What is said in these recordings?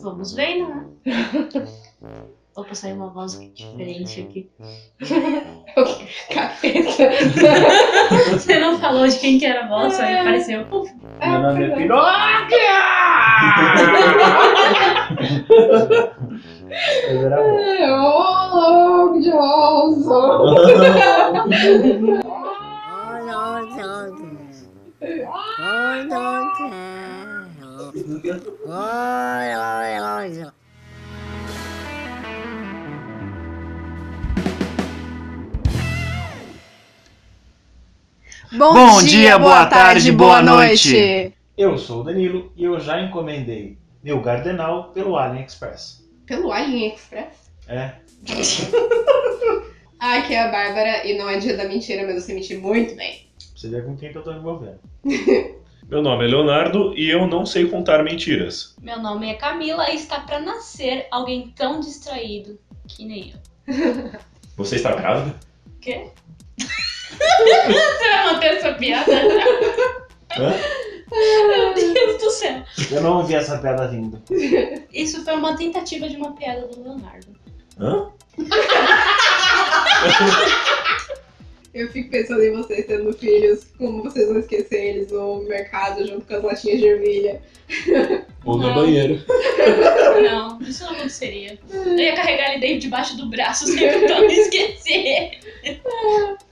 Vamos vendo, né? Opa, saiu uma voz diferente aqui. Capeta. Você não falou de quem que era a voz, aí apareceu. Meu nome é Pinóquio! Mas era bom. Ô, Johnson! Bom, dia, boa tarde, boa noite. Eu sou o Danilo e eu já encomendei meu Gardenal pelo AliExpress. Pelo AliExpress? É, Ah, aqui é a Bárbara e não é dia da mentira, mas você mentiu muito bem. você ver com quem que eu tô envolvendo. Meu nome é Leonardo e eu não sei contar mentiras. Meu nome é Camila e está pra nascer alguém tão distraído que nem eu. Você está grávida? Quê? Você vai manter essa piada? Hã? Meu Deus do céu. Eu não ouvi essa piada vindo. Isso foi uma tentativa de uma piada do Leonardo. Hã? Eu fico pensando em vocês tendo filhos, como vocês vão esquecer eles no mercado junto com as latinhas de ervilha. Ou no Não. banheiro. Não, isso não aconteceria. Eu ia carregar ele dentro debaixo do braço sempre pra não esquecer.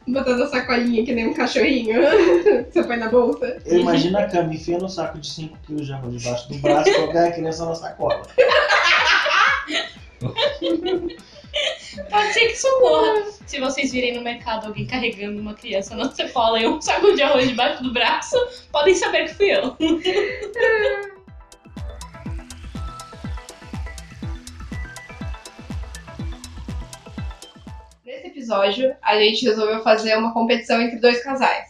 Botando a sacolinha que nem um cachorrinho. Você põe na bolsa. Eu imagino a Cami enfiando um saco de 5 kg de arroz debaixo do braço e colocar a criança na sacola. Pode ser que isso ocorra. Se vocês virem no mercado alguém carregando uma criança na sacola e um saco de arroz debaixo do braço, podem saber que fui eu. Nesse episódio, a gente resolveu fazer uma competição entre dois casais.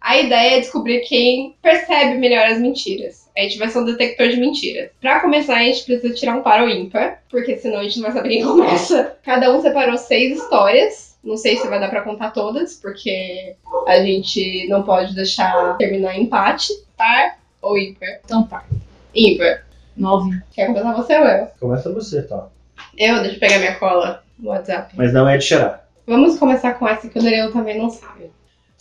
A ideia é descobrir quem percebe melhor as mentiras. A gente vai ser um detector de mentiras. Pra começar, a gente precisa tirar um par ou ímpar, porque senão a gente não vai saber quem começa. Cada um separou seis histórias. Não sei se vai dar pra contar todas, porque a gente não pode deixar terminar em empate. Par ou ímpar? Então, par. Ímpar. Nove. Quer começar você ou eu? Começa você, tá? Eu? Deixa eu pegar minha cola no WhatsApp. Mas não é de cheirar. Vamos começar com essa que o Danilo também não sabe.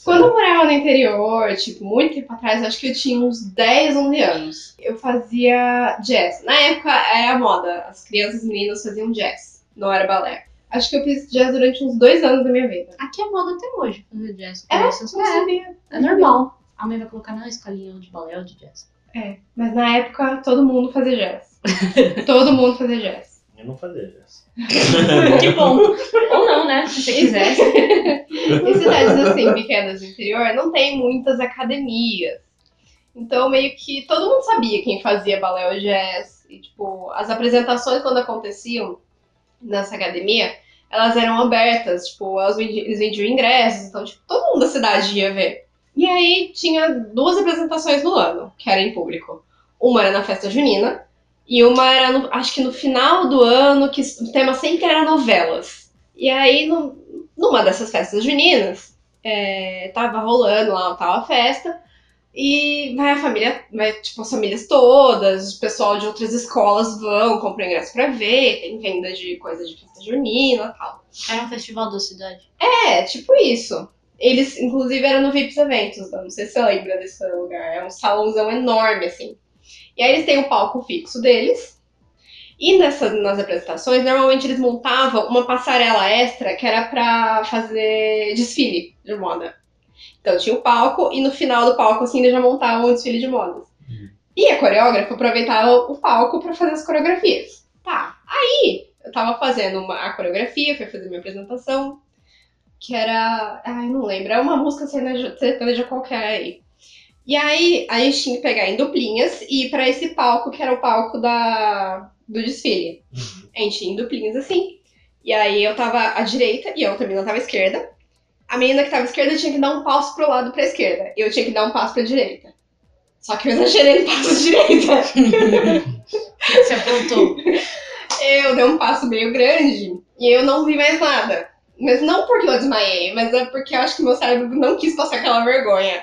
Quando eu morava no interior, tipo, muito tempo atrás, acho que eu tinha uns 10, 11 anos. Eu fazia jazz. Na época era a moda. As crianças e meninas faziam jazz. Não era balé. Acho que eu fiz jazz durante uns dois anos da minha vida. Aqui é moda até hoje fazer jazz. É? Não sabia. é normal. A mãe vai colocar na escolinha de balé ou de jazz. É. Mas na época todo mundo fazia jazz. todo mundo fazia jazz. Eu não fazia jazz. que bom. Ou não, né? Se você quisesse. Em cidades assim, pequenas do interior, não tem muitas academias. Então, meio que todo mundo sabia quem fazia balé ou jazz. E, tipo, as apresentações, quando aconteciam nessa academia, elas eram abertas. Tipo, elas vendi- eles vendiam ingressos. Então, tipo, todo mundo da cidade ia ver. E aí, tinha duas apresentações no ano, que era em público. Uma era na festa junina. E uma era, no- acho que no final do ano, que o tema sempre era novelas. E aí, no, numa dessas festas juninas, é, tava rolando lá, tava a festa, e vai a família, vai, tipo, as famílias todas, o pessoal de outras escolas vão, compram ingresso pra ver, tem venda de coisa de festa junina e tal. Era um festival da cidade. É, tipo isso. Eles, inclusive, eram no Vips Eventos, não sei se você lembra desse lugar, é um salãozão enorme, assim. E aí eles têm o palco fixo deles, e nessa, nas apresentações, normalmente eles montavam uma passarela extra que era pra fazer desfile de moda. Então tinha o palco e no final do palco, assim, eles já montavam um desfile de modas. E a coreógrafa aproveitava o palco pra fazer as coreografias. Tá, aí eu tava fazendo uma, a coreografia, fui fazer minha apresentação, que era. Ai, não lembro, é uma música sertaneja qualquer aí. E aí a gente tinha que pegar em duplinhas e ir pra esse palco, que era o palco da, do desfile. A gente ia em duplinhas assim. E aí eu tava à direita e a outra menina tava à esquerda. A menina que tava à esquerda tinha que dar um passo pro lado pra esquerda. E eu tinha que dar um passo pra direita. Só que eu exagerei no passo à direita. Você apontou. Eu dei um passo meio grande e eu não vi mais nada. Mas não porque eu desmaiei, mas é porque eu acho que meu cérebro não quis passar aquela vergonha.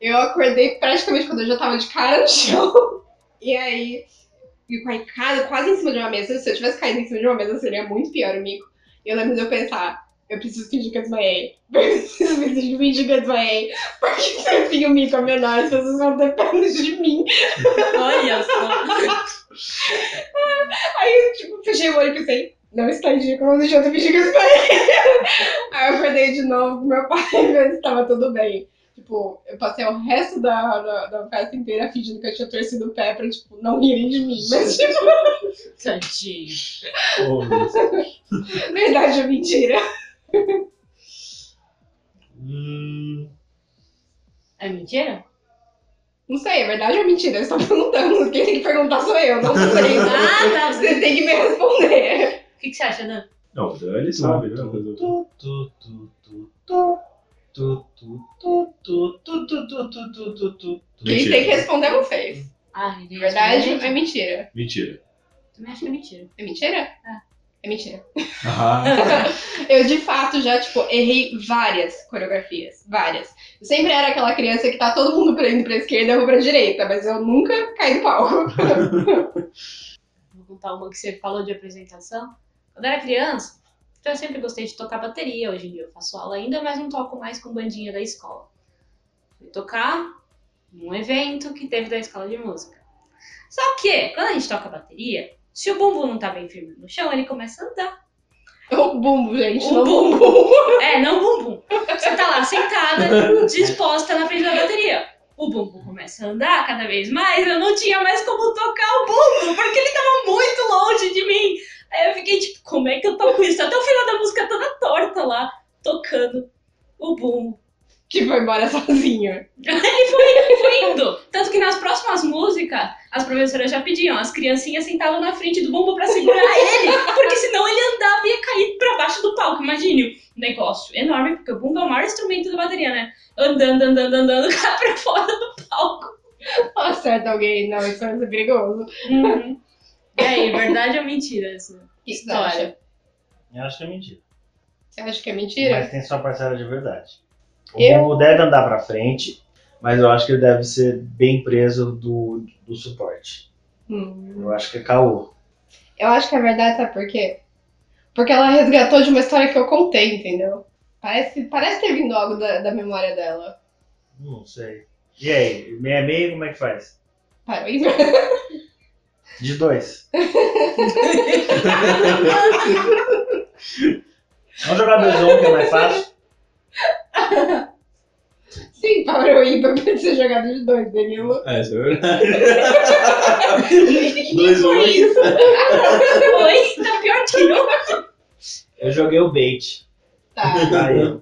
Eu acordei praticamente quando eu já tava de cara no chão. E aí e ca- quase em cima de uma mesa. Se eu tivesse caído em cima de uma mesa, seria muito pior o mico. E eu lembro de eu pensar, eu preciso fingir que eu desmaiei. Eu preciso fingir que eu desmaiei. Porque se eu fingo o mico é menor, as pessoas vão ter pena de mim. Olha só. Aí eu, tipo, fechei o olho e pensei, não está dia, como deixou eu fingir que eu desmaiei. Aí eu acordei de novo com meu pai se estava tudo bem. Tipo, eu passei o resto da, da, da festa inteira fingindo que eu tinha torcido o pé pra, tipo, não rirem de mim. Mas, tipo, Tadinho. Oh, verdade ou mentira? Hum, É mentira? Não sei, é verdade ou mentira? Eu estou perguntando. Quem tem que perguntar sou eu, não sei. Ah, tá. Você tem que me responder. O que, que você acha, Dan? Não, o Dan, ele sabe, né? tu, tu, tu, tu, tu, Quem tem que responder vocês. Ah, gente. Verdade é mentira? Mentira. Também acho que é mentira. É mentira? É mentira. Ah, Eu, de fato, já, tipo, errei várias coreografias. Várias. Eu sempre era aquela criança que tá todo mundo pra- indo pra esquerda e eu vou pra direita, mas eu nunca caí do palco. Vou contar uma que você falou de apresentação. Quando eu era criança, então eu sempre gostei de tocar bateria. Hoje em dia eu faço aula ainda, mas não toco mais com bandinha da escola. Fui tocar num evento que teve da escola de música. Só que, quando a gente toca bateria, se o bumbum não tá bem firme no chão, ele começa a andar. O bumbo, gente, O não bumbo. bumbo. É, não o bumbum. Você tá lá sentada, disposta na frente da bateria. O bumbum começa a andar cada vez mais, eu não tinha mais como tocar o bumbo, porque ele tava muito longe de mim. Aí eu fiquei tipo, como é que eu toco isso? Até o final da música toda torta lá, tocando o bumbo. Que foi embora sozinho. Ele foi, foi indo. Tanto que nas próximas músicas, as professoras já pediam, as criancinhas sentavam na frente do bumbo pra segurar ele, porque senão ele andava e ia cair pra baixo do palco. Imagine, um negócio enorme, porque o bumbo é o maior instrumento da bateria, né? Andando, andando, andando, cai pra fora do palco. Acerta alguém, não, isso é perigoso. Uhum. E aí, verdade ou mentira essa que história? eu acho que é mentira. Você acha que é mentira? Mas tem sua parcela de verdade. O Eu- deve andar pra frente, mas eu acho que ele deve ser bem preso do, do suporte. Hum. Eu acho que é caô. Eu acho que é verdade, sabe por quê? Porque ela resgatou de uma história que eu contei, entendeu? Parece, parece ter vindo algo da, da memória dela. Não sei. E aí, meia meia, como é que faz? Para aí. De dois. Vamos jogar dois um, que é mais fácil. Sim, para o ímpar pode ser jogado de dois, Danilo. É, isso é verdade. Dois um. isso. Oi, tá pior que eu. Eu joguei o bait. Tá. Aí.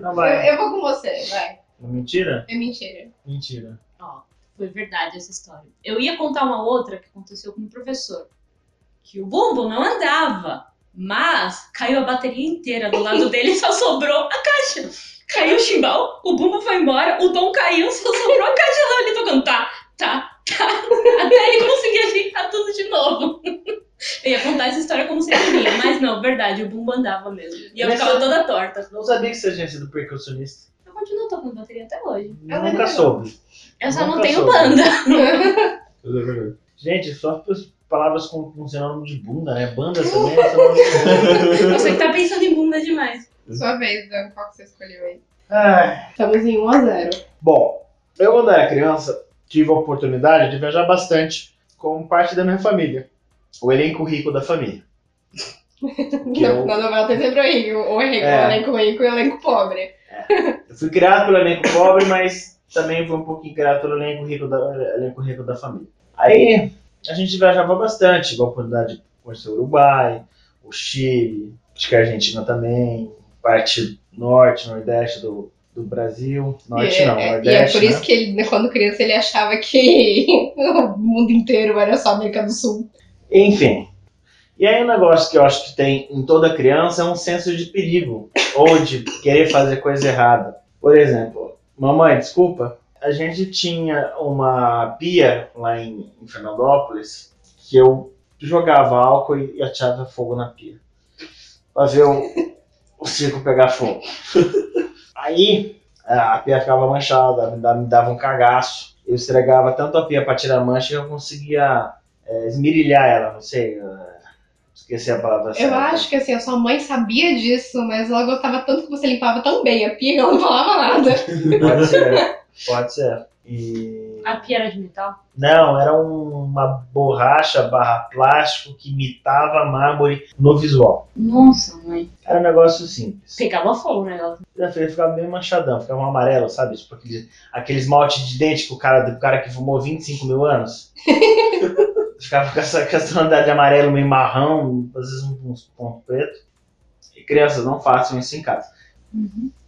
Não Eu, vai. eu vou com você, vai. Mentira? É mentira. Mentira. Ó, foi verdade essa história. Eu ia contar uma outra que aconteceu com o professor. Que o bumbo não andava, mas caiu a bateria inteira do lado dele e só sobrou a caixa. Caiu o chimbal, o bumbo foi embora, o tom caiu, só sobrou a caixa lá ele tocando tá, tá, tá, até ele conseguir ajeitar tudo de novo. Eu ia contar essa história como sendo minha, mas não, verdade, o bumbo andava mesmo. E eu Mas ficava toda torta. Não sabia que você tinha sido percussionista. Eu continuo tocando bateria até hoje. Ela Nunca soube. Eu só não tenho banda. É. Gente, só as palavras com, com sinônimo de bunda, né? Banda também é sinônimo de bunda. Você que tá pensando em bunda demais. Sua vez, Dan. Qual que você escolheu aí? Ai. Estamos em 1 a 0 Bom, eu quando era criança tive a oportunidade de viajar bastante com parte da minha família. O elenco rico da família. Que Na, eu- na novela tem sempre o rico, o É. o elenco rico e o elenco pobre. Eu fui criado pelo elenco pobre, mas também fui um pouquinho criado pelo elenco rico da, elenco rico da família. Aí a gente viajava bastante, tive a oportunidade de conhecer o Uruguai, o Chile, acho que a Argentina também, parte norte, nordeste do, do Brasil. Norte e, não, é, e é nordeste. por isso né? que ele, quando criança ele achava que o mundo inteiro era só América do Sul. Enfim. E aí um negócio que eu acho que tem em toda criança é um senso de perigo. ou de querer fazer coisa errada. Por exemplo, mamãe, desculpa, a gente tinha uma pia lá em, em Fernandópolis que eu jogava álcool e atirava fogo na pia. Pra ver o, o circo pegar fogo. Aí a pia ficava manchada, me dava, me dava um cagaço. Eu esfregava tanto a pia pra tirar mancha que eu conseguia é, esmirilhar ela, não sei. Esqueci a palavra Eu certa. acho que assim, a sua mãe sabia disso, mas ela gostava tanto que você limpava tão bem a pia que ela não falava nada. Pode ser, pode ser. E... A pia era de metal? Não, era um- uma borracha barra plástico que imitava mármore no visual. Nossa, mãe. Era um negócio simples. Pegava fogo o negócio. Ele ficava bem manchadão, ficava um amarelo, sabe? Tipo aquele, aquele esmalte de dente que o cara, do cara que fumou 25 mil anos. ficava com essa, com essa tonalidade de amarelo meio marrão, às vezes uns pontos pretos. E crianças, não façam isso em casa.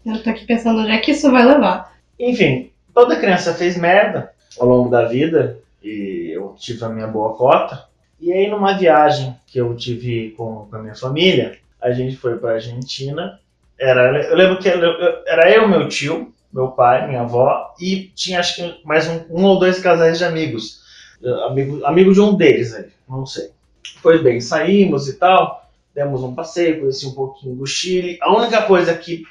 Eu tô aqui pensando onde é que isso vai levar. Enfim, toda criança fez merda ao longo da vida e eu tive a minha boa cota. E aí, numa viagem que eu tive com, com a minha família, a gente foi pra Argentina. Era, eu lembro que era eu, meu tio, meu pai, minha avó e tinha acho que mais um, um ou dois casais de amigos. Amigo, amigo de um deles aí, não sei. Pois bem, saímos e tal, demos um passeio, conheci um pouquinho do Chile. A única coisa que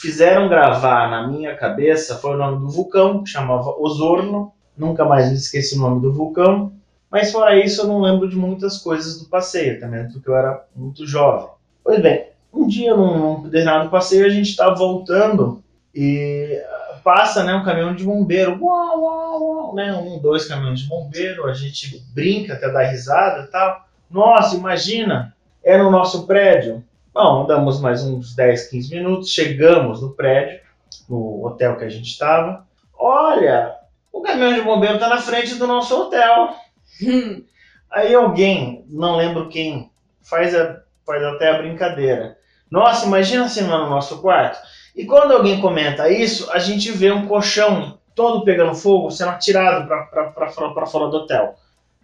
fizeram gravar na minha cabeça foi o nome do vulcão, que chamava Osorno. Nunca mais me esqueci o nome do vulcão. Mas fora isso, eu não lembro de muitas coisas do passeio, também porque eu era muito jovem. Pois bem, um dia num determinado passeio a gente está voltando e passa né, um caminhão de bombeiro. Uau, uau, uau, né? Um, dois caminhões de bombeiro, a gente brinca até dar risada e tal. Nossa, imagina, é no nosso prédio. Bom, andamos mais uns 10, 15 minutos, chegamos no prédio, no hotel que a gente estava. Olha, o caminhão de bombeiro está na frente do nosso hotel. Aí alguém, não lembro quem, faz, a, faz até a brincadeira. Nossa, imagina assim lá no nosso quarto. E quando alguém comenta isso, a gente vê um colchão todo pegando fogo, sendo atirado para fora do hotel.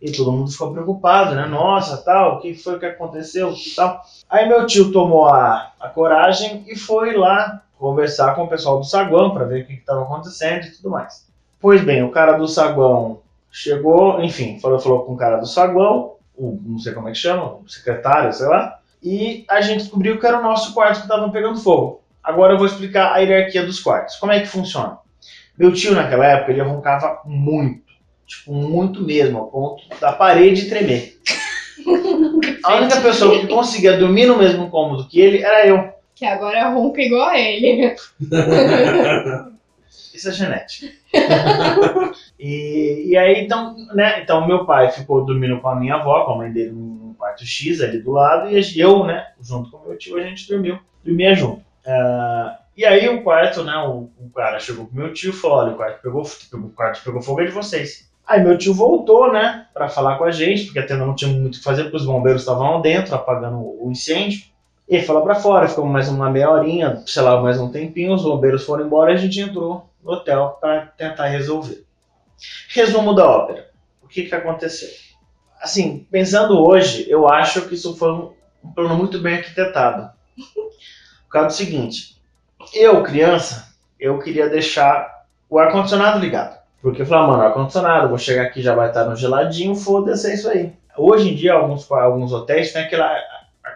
E todo mundo ficou preocupado, né? Nossa, tal, o que foi que aconteceu e tal. Aí meu tio tomou a, a coragem e foi lá conversar com o pessoal do saguão para ver o que estava acontecendo e tudo mais. Pois bem, o cara do saguão chegou, enfim, falou, falou com o cara do saguão, o, não sei como é que chama, o secretário, sei lá, e a gente descobriu que era o nosso quarto que estava pegando fogo. Agora eu vou explicar a hierarquia dos quartos. Como é que funciona? Meu tio, naquela época, ele roncava muito. Tipo, muito mesmo, ao ponto da parede tremer. A única pessoa que conseguia dormir no mesmo cômodo que ele era eu. Que agora ronca igual a ele. Isso é genética. e, e aí, então, né? Então, meu pai ficou dormindo com a minha avó, com a mãe dele num quarto X ali do lado, e eu, né, junto com meu tio, a gente dormiu. Dormia junto. Ah, e aí o quarto, né, o, o cara chegou pro meu tio e falou, olha, o quarto pegou, o quarto pegou fogo é de vocês. Aí meu tio voltou, né, pra falar com a gente, porque até não tinha muito o que fazer, porque os bombeiros estavam lá dentro, apagando o incêndio. E falou pra fora, ficou mais uma meia horinha, sei lá, mais um tempinho, os bombeiros foram embora e a gente entrou no hotel para tentar resolver. Resumo da ópera. O que, que aconteceu? Assim, pensando hoje, eu acho que isso foi um plano muito bem arquitetado. Por causa do seguinte, eu, criança, eu queria deixar o ar-condicionado ligado. Porque eu falava, mano, ar-condicionado, vou chegar aqui já vai estar no geladinho, foda-se, é isso aí. Hoje em dia, alguns, alguns hotéis têm aquela,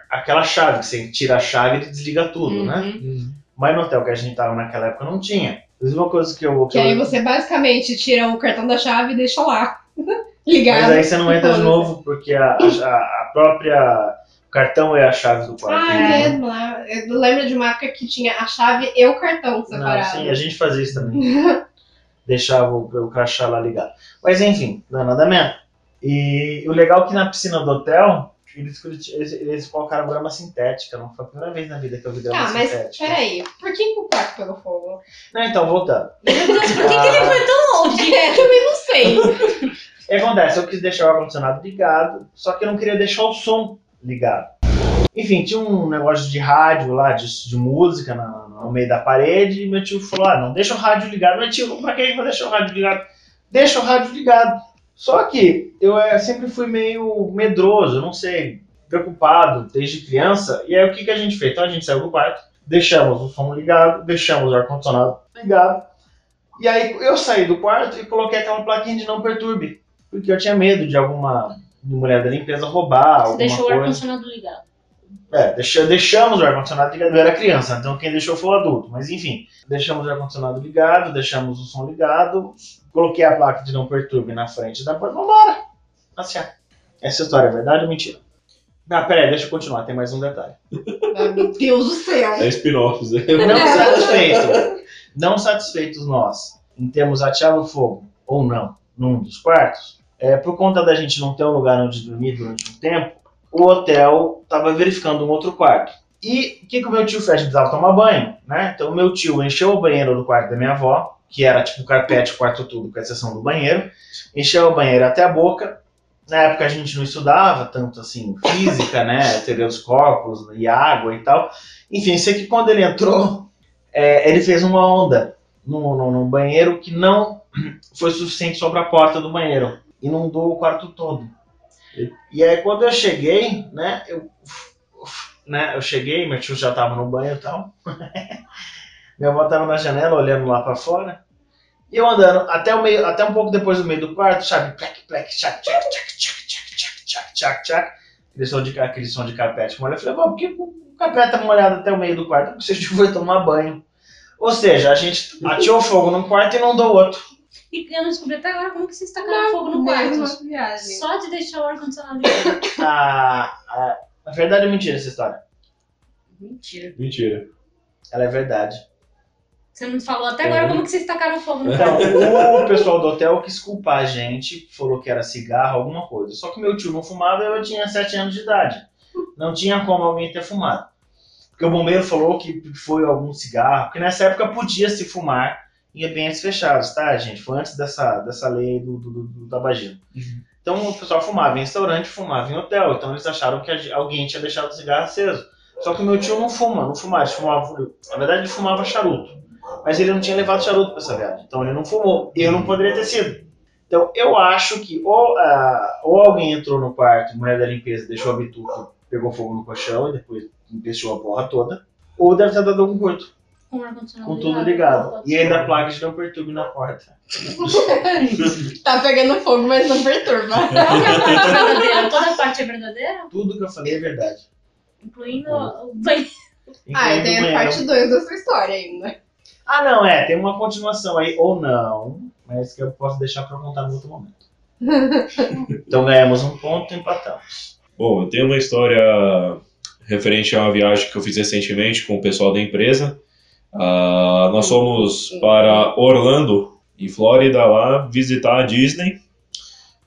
aquela chave, que você tira a chave e desliga tudo, né? Uhum. Mas no hotel que a gente tava naquela época não tinha. Uma coisa que eu. Que eu- aí você basicamente tira o cartão da chave e deixa lá. Ligado. Mas aí você não entra de novo, porque a, a, a própria. O cartão é a chave do quarto. Ah, né? é mesmo. lá. Eu lembro de uma época que tinha a chave e o cartão Não, separado. sim, a gente fazia isso também. Deixava o, o crachá lá ligado. Mas enfim, não é nada mesmo. E o legal é que na piscina do hotel, eles, eles, eles colocaram grama sintética. Não foi a primeira vez na vida que eu vi grama mas sintética. peraí. Por que, o quarto pegou fogo? Não, então, voltando. Meu Deus, por que, que ele foi tão longe? É, também não sei. O que acontece? Eu quis deixar o ar-condicionado ligado, só que eu não queria deixar o som ligado. Enfim, tinha um negócio de rádio lá, de, de música na- no meio da parede, e meu tio falou: ah, não, deixa o rádio ligado. Meu tio, pra que eu vou deixar o rádio ligado? Deixa o rádio ligado. Só que eu eh, sempre fui meio medroso, não sei, preocupado desde criança. E aí o que, que a gente fez? Então a gente saiu do quarto, deixamos o som ligado, deixamos o ar-condicionado ligado. E aí eu saí do quarto e coloquei aquela plaquinha de não perturbe. Porque eu tinha medo de alguma mulher da limpeza roubar, Você alguma deixou o coisa. ar-condicionado ligado. É, deixa- deixamos o ar-condicionado ligado. Eu era criança, então quem deixou foi o adulto. Mas enfim, deixamos o ar-condicionado ligado, deixamos o som ligado, coloquei a placa de não perturbe na frente da porta, vambora! Passear. Essa história é verdade ou mentira? Ah, peraí, deixa eu continuar, tem mais um detalhe. Meu Deus do céu. É spin-offs. né? Não satisfeitos, não satisfeitos nós em termos ateado fogo ou não num dos quartos, é, por conta da gente não ter um lugar onde dormir durante um tempo, o hotel estava verificando um outro quarto. E o que, que o meu tio fez? Precisava tomar banho, né? Então o meu tio encheu o banheiro do quarto da minha avó, que era tipo carpete, quarto tudo, com exceção do banheiro, encheu o banheiro até a boca. Na época a gente não estudava tanto assim física, né? Teoria corpos e água e tal. Enfim, sei que quando ele entrou, é, ele fez uma onda no, no, no banheiro que não foi suficiente sobre a porta do banheiro. Inundou o quarto todo. E aí quando eu cheguei, né, eu, né, eu cheguei, meu tio já tava no banho e tal. Minha avó tava na janela olhando lá pra fora. E eu andando até, o meio, até um pouco depois do meio do quarto, sabe? Plec, plec, tchac, tchac, tchac, tchac, tchac, tchac, tchac, tchac, tchac. Aquele som de, aquele som de carpete molhado. Eu falei, por que o carpete tá molhado até o meio do quarto? Porque você foi tomar banho. Ou seja, a gente atirou fogo num quarto e inundou o outro. E eu não descobri até agora como que vocês tacaram fogo no quarto. Viagem. Só de deixar o ar-condicionado ligado. A, a, a verdade é mentira essa história. Mentira. Mentira. Ela é verdade. Você não falou até agora como que vocês tacaram fogo no Então, quarto. o pessoal do hotel quis culpar a gente, falou que era cigarro, alguma coisa. Só que meu tio não fumava e eu tinha 7 anos de idade. Não tinha como alguém ter fumado. Porque o bombeiro falou que foi algum cigarro, porque nessa época podia se fumar em ambientes fechados, tá, gente? Foi antes dessa, dessa lei do, do, do, do tabagismo. Então o pessoal fumava em restaurante, fumava em hotel. Então eles acharam que alguém tinha deixado o cigarro aceso. Só que meu tio não fuma, não fumava. Fumava na verdade, ele fumava charuto. Mas ele não tinha levado charuto para essa viagem. Então ele não fumou. Eu não poderia ter sido. Então eu acho que ou, ah, ou alguém entrou no quarto, mulher da limpeza, deixou a bituca, pegou fogo no colchão e depois empesteou a porra toda. Ou deve ter dado algum curto, Com o ar-condicionado com tudo ligado. E ainda a placa de não perturbe na porta. Tá pegando fogo, mas não perturba. É verdadeira? Toda a parte é verdadeira? Tudo que eu falei é verdade. Incluindo o banheiro. Ah, e tem a parte 2 dessa história ainda. Ah, não, é, tem uma continuação aí, ou não, mas que eu posso deixar pra contar no outro momento. então ganhamos um ponto e empatamos. Bom, eu tenho uma história referente a uma viagem que eu fiz recentemente com o pessoal da empresa. Ah, nós fomos para Orlando, em Flórida, lá visitar a Disney.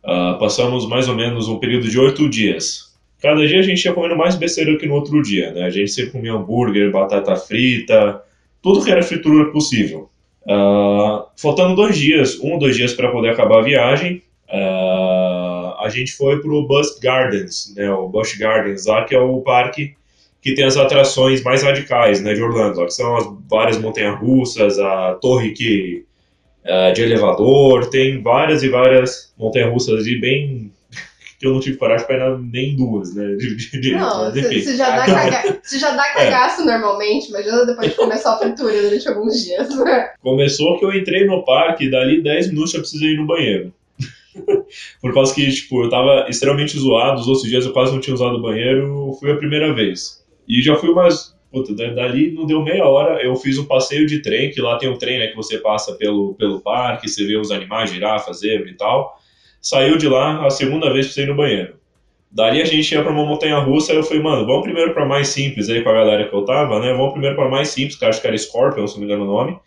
Ah, passamos mais ou menos um período de oito dias. Cada dia a gente ia comendo mais besteira que no outro dia, né? A gente sempre comia hambúrguer, batata frita, tudo que era fritura possível. Ah, faltando dois dias, um ou dois dias para poder acabar a viagem, a gente foi pro Busch Gardens, né? O Busch Gardens lá, que é o parque que tem as atrações mais radicais, né, de Orlando, que são as várias montanhas-russas, a torre que ah, de elevador, tem várias e várias montanhas-russas ali bem que eu não tive coragem para ir nem em duas, né, de, de, de, Não, você já, dá caga... você já dá cagaço normalmente, imagina depois de começar a fritura durante alguns dias. Começou que eu entrei no parque, dali 10 minutos eu precisei ir no banheiro. Por causa que, tipo, eu tava extremamente zoado, os outros dias eu quase não tinha usado o banheiro, foi a primeira vez. E já fui umas. Puta, da- dali não deu meia hora, eu fiz um passeio de trem, que lá tem um trem, né, que você passa pelo, pelo parque, você vê os animais, girafa, zebra e tal. Saiu de lá a segunda vez que precisei ir no banheiro. Dali a gente ia pra uma montanha russa, eu falei, mano, vamos primeiro pra mais simples aí com a galera que eu tava, né? Vamos primeiro pra mais simples, que acho que era Scorpion, se não me engano o nome.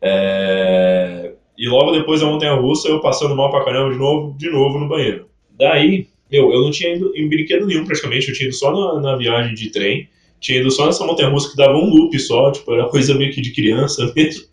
É, E logo depois da montanha russa, eu passando mal pra caramba de novo, de novo no banheiro. Daí, meu, eu não tinha ido em brinquedo nenhum praticamente, eu tinha ido só na, na viagem de trem, tinha só nessa montanha russa que dava um loop só, tipo, era coisa meio que de criança mesmo.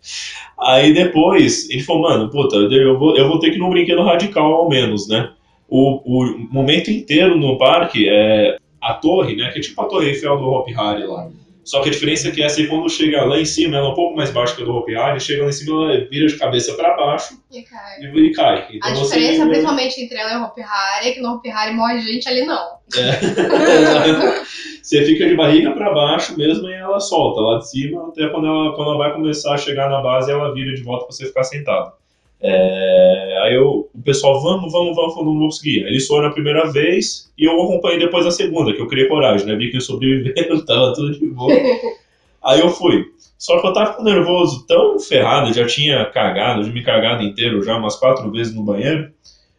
Aí depois, ele falou, mano, puta, eu vou, eu vou ter que ir num brinquedo radical ao menos, né? O, o momento inteiro no parque é a torre, né? Que é tipo a torre Eiffel do Hopi Hari lá. Só que a diferença é que essa aí, quando chega lá em cima, ela é um pouco mais baixa que a do Hopi Hari, chega lá em cima, ela vira de cabeça pra baixo E cai. e, e cai. Então A você- diferença, principalmente entre ela e o Hopi Hari, é que no Hopi Hari morre gente ali não. É. você fica de barriga pra baixo mesmo e ela solta lá de cima, até quando ela, quando ela vai começar a chegar na base, ela vira de volta pra você ficar sentado. É, aí eu, o pessoal, vamos, vamos, vamos, falando, não vou conseguir. Aí Eles foram a primeira vez e eu acompanhei depois a segunda, que eu criei coragem, né? Vi que sobreviveram, tava tudo de boa. Aí eu fui. Só que eu tava nervoso, tão ferrado, já tinha cagado, já me cagado inteiro já umas quatro vezes no banheiro.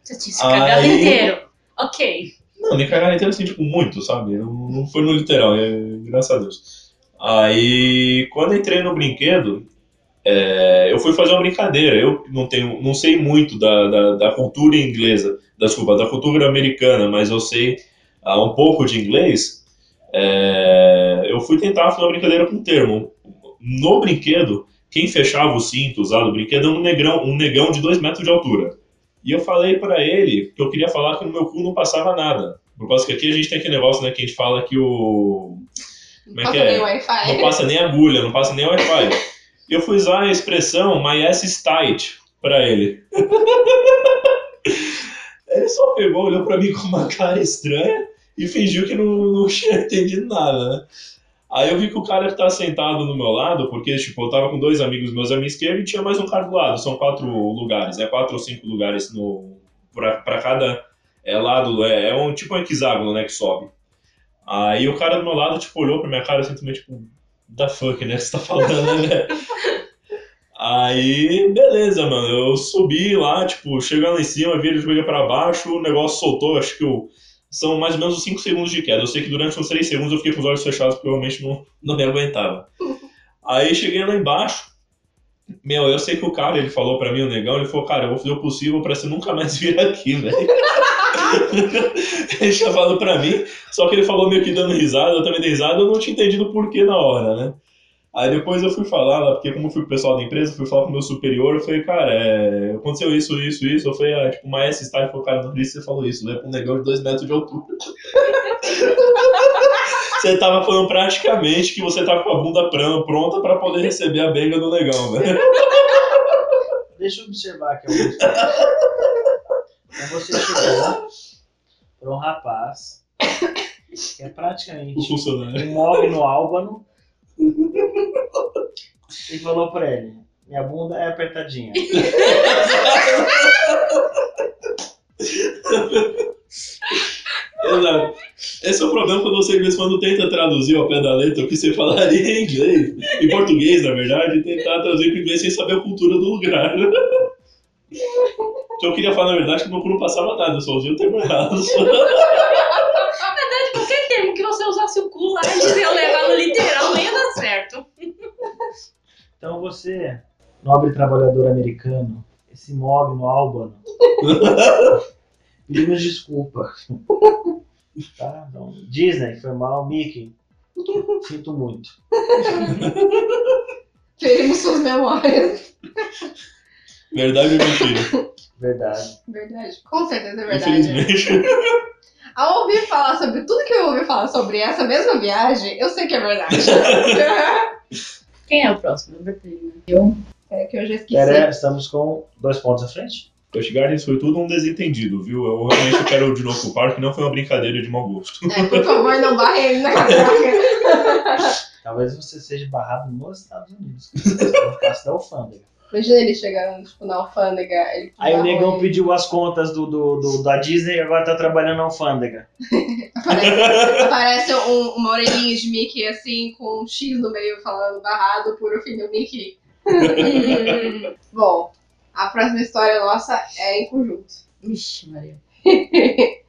Você tinha se cagado Aí- inteiro. Ok. Não, me cagaram inteiro assim, tipo, muito, sabe? Não, não foi no literal, é, graças a Deus. Aí, quando entrei no brinquedo, é, eu fui fazer uma brincadeira. Eu não tenho, não sei muito da, da, da cultura inglesa, desculpa, da cultura americana, mas eu sei ah, um pouco de inglês. É, eu fui tentar fazer uma brincadeira com o termo. No brinquedo, quem fechava o cinto usado no brinquedo era um negrão, um negão de 2 metros de altura. E eu falei pra ele que eu queria falar que no meu cu não passava nada. Por causa que aqui a gente tem aquele negócio, né, que a gente fala que o. Como é que Passa nem é? Não passa nem agulha, não passa nem Wi-Fi. E eu fui usar a expressão my ass is tight pra ele. ele só pegou, olhou pra mim com uma cara estranha e fingiu que não, não tinha entendido nada, né? Aí eu vi que o cara que tá sentado no meu lado, porque tipo, eu tava com dois amigos meus à minha esquerda e tinha mais um cara do lado. São quatro lugares, né? Quatro ou cinco lugares no, pra, pra cada é, lado. É, é um tipo um hexágono, né? Que sobe. Aí o cara do meu lado, tipo, olhou pra minha cara também, tipo, da fuck, né? Você tá falando, né? Aí, beleza, mano. Eu subi lá, tipo, chegando lá em cima, vi ele jogar pra baixo, o negócio soltou, acho que o. São mais ou menos uns 5 segundos de queda. Eu sei que durante uns 3 segundos eu fiquei com os olhos fechados porque eu realmente não, não me aguentava. Aí cheguei lá embaixo. Meu, eu sei que o cara, ele falou pra mim, o negão, ele falou, cara, eu vou fazer o possível pra você nunca mais vir aqui, velho. ele tinha falado pra mim, só que ele falou meio que dando risada, eu também dei risada, eu não tinha entendido o porquê na hora, né? Aí depois eu fui falar lá, porque como fui com o pessoal da empresa, fui falar com meu superior, eu falei, cara, é, aconteceu isso, isso, isso. Eu falei, ah, tipo, uma S style, falou, cara, não disse você falou isso, né? Com um negão de 2 metros de altura. você tava falando praticamente que você tava com a bunda pronta pra poder receber a benga do negão, velho. Deixa eu observar aqui algumas. Então você chegou para um rapaz que é praticamente um mob no álbano e falou pra ele: Minha bunda é apertadinha. Exato. Esse é o problema quando você, em quando, tenta traduzir ao pé da letra o que você falaria em inglês, em português, na verdade, e tentar traduzir para inglês sem saber a cultura do lugar. O que eu queria falar, na verdade, que meu cu não passava nada, eu só usei o termo errado. Qualquer termo que você usasse o cu lá, eles iam levar no literal, não ia dar certo. Então você, nobre trabalhador americano, esse mob no álbano, pedimos desculpa. Tá? Então, Disney, foi mal, Mickey. Sinto muito. Queremos suas memórias. Verdade ou mentira? Verdade. Verdade. Com certeza é verdade. Infelizmente. Ao ouvir falar sobre tudo que eu ouvi falar sobre essa mesma viagem, eu sei que é verdade. Quem é o próximo? Eu. é que eu já esqueci. Pera, estamos com dois pontos à frente? Busch Gardens foi tudo um desentendido, viu? Eu realmente quero de novo pro parque, não foi uma brincadeira de mau gosto. É, por favor, não barre ele na catraca. Talvez você seja barrado nos Estados Unidos. No caso da alfândega. Imagina ele chegando, tipo, na alfândega. Ele Aí o negão ele. pediu as contas do, do, do- da Disney e agora tá trabalhando na alfândega. Aparece, aparece um- uma orelhinha de Mickey, assim, com um X no meio, falando barrado por o fim do Mickey. Bom, a próxima história nossa é em conjunto. Vixe, Maria.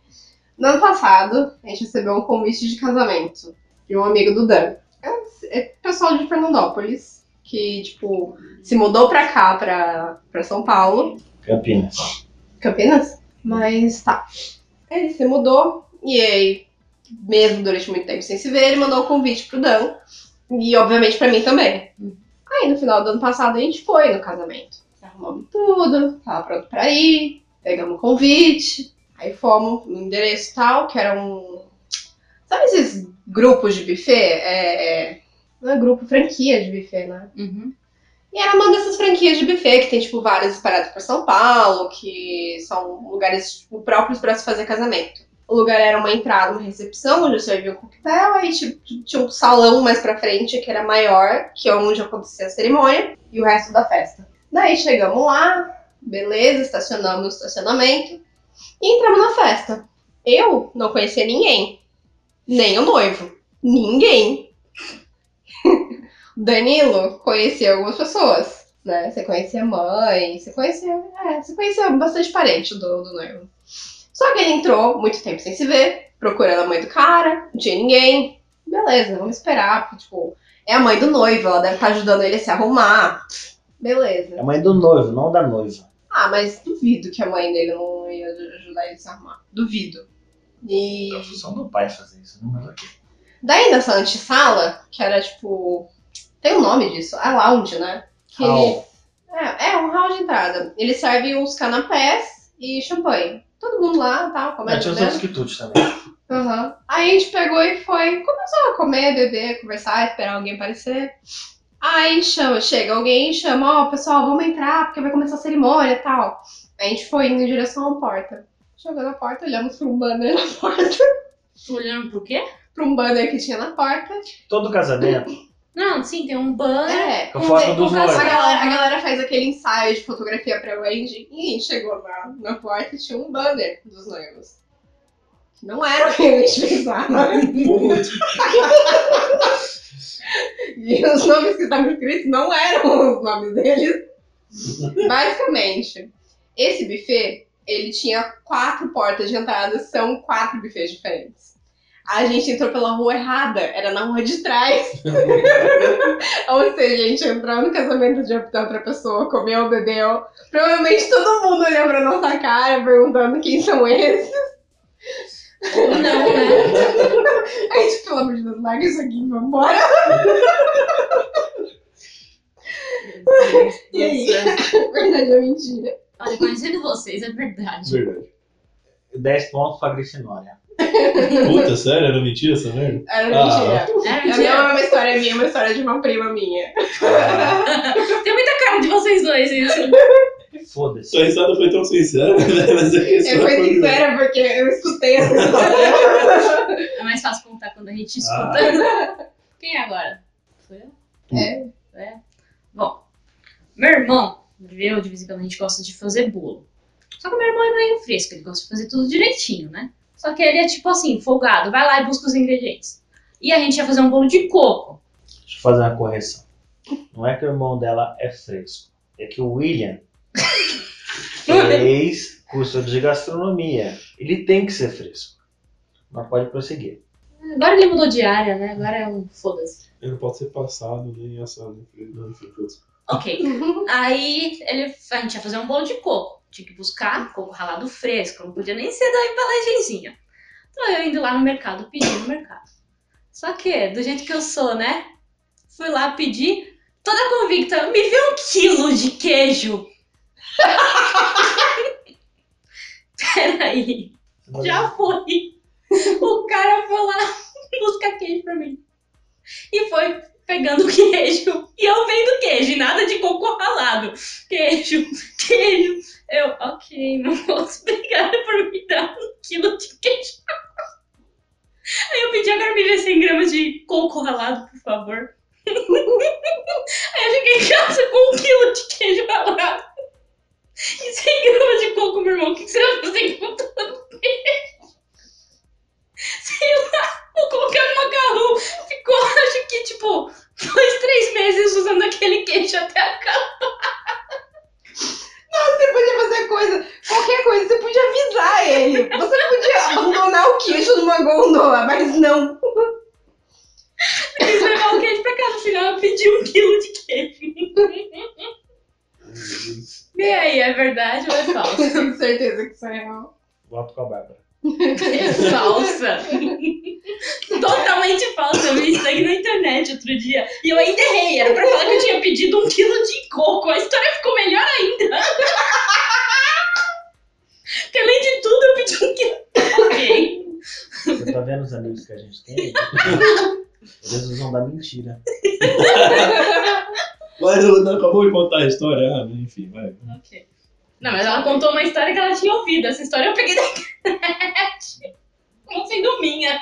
No ano passado, a gente recebeu um convite de casamento de um amigo do Dan. É, é pessoal de Fernandópolis, que, tipo, se mudou pra cá, pra, pra São Paulo. Campinas. Campinas? Mas tá. Ele se mudou e aí, mesmo durante muito tempo sem se ver, ele mandou o convite pro Dan. E obviamente pra mim também. Aí no final do ano passado a gente foi no casamento. Arrumamos tudo, tava pronto pra ir, pegamos o convite, aí fomos no endereço tal, que era um. Sabe esses grupos de buffet? É, é... Não é grupo, franquia de buffet, né? Uhum. E era uma dessas franquias de buffet que tem, tipo, várias espalhadas por São Paulo, que são lugares tipo, próprios para se fazer casamento. O lugar era uma entrada, uma recepção, onde você servia um coquetel, aí tipo, tinha um salão mais pra frente, que era maior, que é onde acontecia a cerimônia, e o resto da festa. Daí chegamos lá, beleza, estacionamos no estacionamento, e entramos na festa. Eu não conhecia ninguém, nem o noivo, ninguém. Danilo conhecia algumas pessoas, né? Você conhecia a mãe, você conhecia. É, você conhecia bastante parente do, do noivo. Só que ele entrou muito tempo sem se ver. procurando a mãe do cara, não tinha ninguém. Beleza, vamos esperar, porque, tipo, é a mãe do noivo, ela deve estar ajudando ele a se arrumar. Beleza. É a mãe do noivo, não da noiva. Ah, mas duvido que a mãe dele não ia ajudar ele a se arrumar. Duvido. E É a função do pai fazer isso, né? Mas ok. daí nessa antessala, que era tipo. Tem um nome disso, a lounge, né? Que Hall. É, é um hall de entrada. Ele serve uns canapés e champanhe. Todo mundo lá, tal, Mas comendo, tinha os outros quitutes também. Aham. Aí a gente pegou e foi, começou a comer, beber, conversar, esperar alguém aparecer. Aí chama, chega alguém e chama, ó, pessoal, vamos entrar, porque vai começar a cerimônia e tal. Aí a gente foi indo em direção à porta. Chegou na porta, olhamos pra um banner na porta, Tô olhando pro quê? pra um banner que tinha na porta. Todo casamento, Não, sim, tem um banner. É, com foto com- dos a noivos. galera, a galera faz aquele ensaio de fotografia pré-wedding e a gente chegou na, na porta e tinha um banner dos noivos. Não era o que a gente pensava. E os nomes que estavam escritos não eram os nomes deles. Basicamente, esse buffet, ele tinha quatro portas de entrada, são quatro buffets diferentes. A gente entrou pela rua errada, era na rua de trás. Ou seja, a gente entrou no casamento de outra pessoa, comeu, bebeu. Provavelmente todo mundo olhou pra nossa cara, perguntando quem são esses. Ou não, né? A gente, pelo amor de Deus, larga isso aqui e vambora. E aí? Verdade ou mentira? Olha, conhecendo vocês, é verdade. Verdade. 10 pontos pra Grifinória. Puta, sério? Era mentira essa merda? Era Ah. mentira. É Não mentira. é uma história minha, é uma história de uma prima minha. Tem muita cara de vocês dois isso. Foda-se. Sua risada foi tão sincera, né? Mas a Eu fui foi- sincera porque eu escutei essa. É mais fácil contar quando a gente Ah. escuta. Quem é agora? Sou eu? É. É. Bom, meu irmão, eu de vez em quando a gente gosta de fazer bolo. Só que meu irmão é meio fresco, ele gosta de fazer tudo direitinho, né? Só que ele é tipo assim, folgado, vai lá e busca os ingredientes. E a gente ia fazer um bolo de coco. Deixa eu fazer uma correção. Não é que o irmão dela é fresco. É que o William fez curso de gastronomia. Ele tem que ser fresco. Mas pode prosseguir. Agora ele mudou de área, né? Agora é um foda-se. Ele não pode ser passado nem assado. Ok. Aí ele, a gente ia fazer um bolo de coco. Tinha que buscar coco ralado fresco, não podia nem ser da embalagenzinha. Então eu indo lá no mercado, pedi no mercado. Só que, do jeito que eu sou, né? Fui lá pedir, toda convicta, me vê um quilo de queijo. Peraí, já foi. O cara foi lá buscar queijo pra mim. E foi pegando queijo. E eu vendo queijo, nada de coco ralado. Queijo, queijo. Eu, ok, meu moço, obrigada por me dar um quilo de queijo. Aí eu pedi agora me vê 100 gramas de coco ralado, por favor. Aí eu cheguei em casa com um quilo de queijo ralado. E 100 gramas de coco, meu irmão. O que que você vai fazer com tanto? Sei lá, vou colocar no macarrão. Ficou, acho que, tipo, dois, três meses usando aquele queijo até acabar. Você podia fazer coisa, qualquer coisa, você podia avisar ele. Você podia abandonar o queijo numa gondola, mas não. Quis levar o queijo pra casa, final eu pedi um quilo de queijo. E aí, é verdade ou é falso? Eu tenho certeza que isso é real. Voto com a Bárbara. É falsa. Totalmente falsa. Eu vi isso aí na internet outro dia. E eu ainda errei. Era pra falar que eu tinha pedido um quilo de coco. A história ficou melhor ainda. Porque além de tudo, eu pedi um quilo. Ok. Você tá vendo os amigos que a gente tem? Eles usam da mentira. Mas eu não acabou de contar a história. Ah, enfim, vai. Ok. Não, mas ela contou uma história que ela tinha ouvido. Essa história eu peguei da internet. Como sendo minha.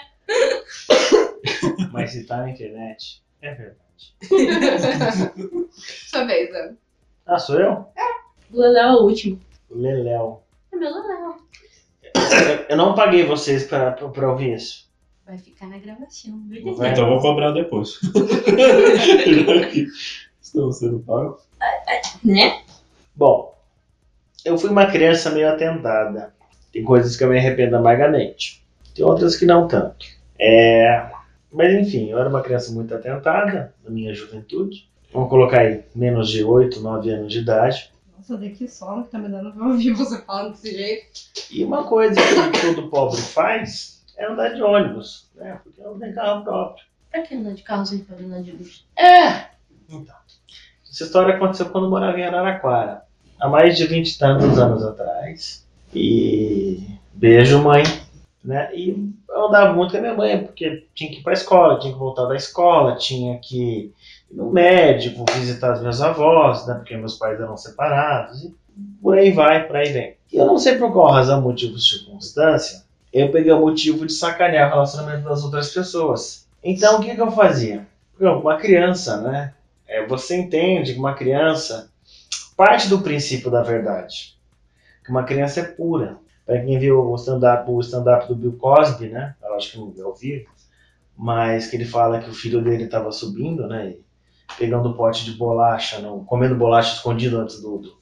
Mas se tá na internet, é verdade. Sua vez, Ana. Ah, sou eu? O Leléu é o último. Leléu. É meu Leléu. Eu- Eu não paguei vocês pra, pra, pra ouvir isso. Vai ficar na gravação. Vai. Então eu vou cobrar depois. Estamos sendo pagos. Né? Bom, eu fui uma criança meio atentada. Tem coisas que eu me arrependo amargamente. Tem outras que não tanto. É, mas enfim, eu era uma criança muito atentada na minha juventude. Vamos colocar aí, menos de 8, 9 anos de idade. Nossa, daqui sono que tá me dando pra ouvir você falando desse jeito. E uma coisa que todo pobre faz é andar de ônibus, né? Porque não tem carro próprio. Pra que andar de carro sem poder andar de luxo? É! Então, essa história aconteceu quando eu morava em Araraquara, há mais de 20 e tantos anos atrás. E beijo, mãe. Né? E eu andava muito com a minha mãe, porque tinha que ir pra escola, tinha que voltar da escola, tinha que ir no médico, visitar os meus avós, né? Porque meus pais eram separados, e por aí vai, por aí vem. E eu não sei por qual razão, motivo, circunstância, eu peguei o motivo de sacanear o relacionamento das outras pessoas. Então o que, que eu fazia? Uma criança, né? É, você entende que uma criança parte do princípio da verdade. Que uma criança é pura. Para quem viu o stand-up o stand do Bill Cosby, né? Eu acho que não viu ao vivo, mas que ele fala que o filho dele estava subindo, né? E pegando um pote de bolacha, não, comendo bolacha escondido antes do, do,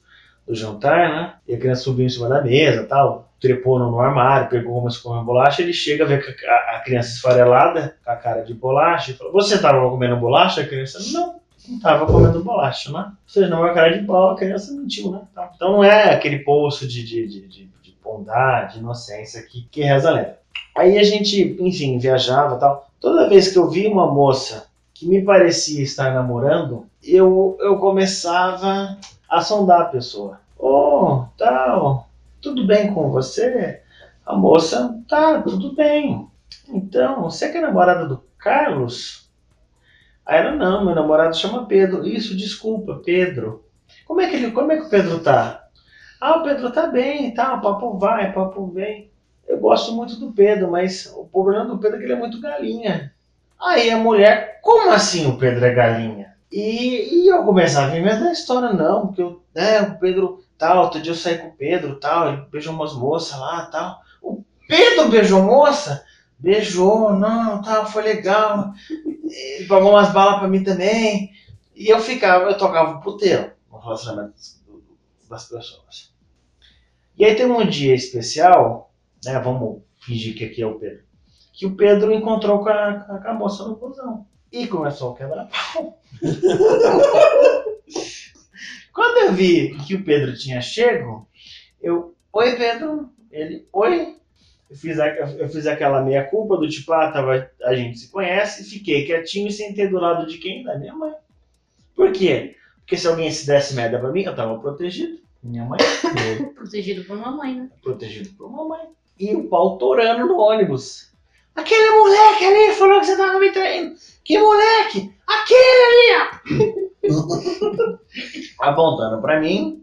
do jantar, né? E a criança subiu em cima da mesa tal, trepou no, no armário, pegou uma escova bolacha, ele chega, vê a, a, criança esfarelada, com a cara de bolacha, e fala, você estava comendo bolacha? A criança, não, estava comendo bolacha, né? Seja, não é cara de pau, a criança mentiu, né? Então não é aquele poço de, de, de, de, de bondade, inocência que, que reza lenda. Aí a gente, enfim, viajava tal. Toda vez que eu vi uma moça que me parecia estar namorando, eu, eu começava a sondar a pessoa. Oh, tal, tudo bem com você? A moça, tá, tudo bem. Então, você que é namorada do Carlos? Aí ela, não, meu namorado chama Pedro. Isso, desculpa, Pedro. Como é que, ele, como é que o Pedro tá? Ah, o Pedro tá bem, tá, papo vai, papo vem. Eu gosto muito do Pedro, mas o problema do Pedro é que ele é muito galinha. Aí a mulher, como assim o Pedro é galinha? E, e eu começava a inventar história, não, porque eu, né, o Pedro, tal, outro dia eu saí com o Pedro, tal, ele beijou umas moças lá, tal. O Pedro beijou moça? Beijou, não, tal, foi legal. Pagou umas balas pra mim também. E eu ficava, eu tocava o puteiro no relacionamento das pessoas. E aí tem um dia especial, né, vamos fingir que aqui é o Pedro que o Pedro encontrou com a, com a moça no busão. E começou a quebrar pau. Quando eu vi que o Pedro tinha chego, eu, oi Pedro, ele, oi. Eu fiz, a, eu fiz aquela meia culpa do tipo, ah, tava, a gente se conhece, fiquei quietinho sem ter do lado de quem? Da minha mãe. Por quê? Porque se alguém se desse merda pra mim, eu tava protegido. Minha mãe. Protegido por uma mãe, né? Protegido por uma mãe. E o pau torando no ônibus. Aquele moleque ali falou que você tava me traindo. Que moleque? Aquele ali, ó. Apontando pra mim.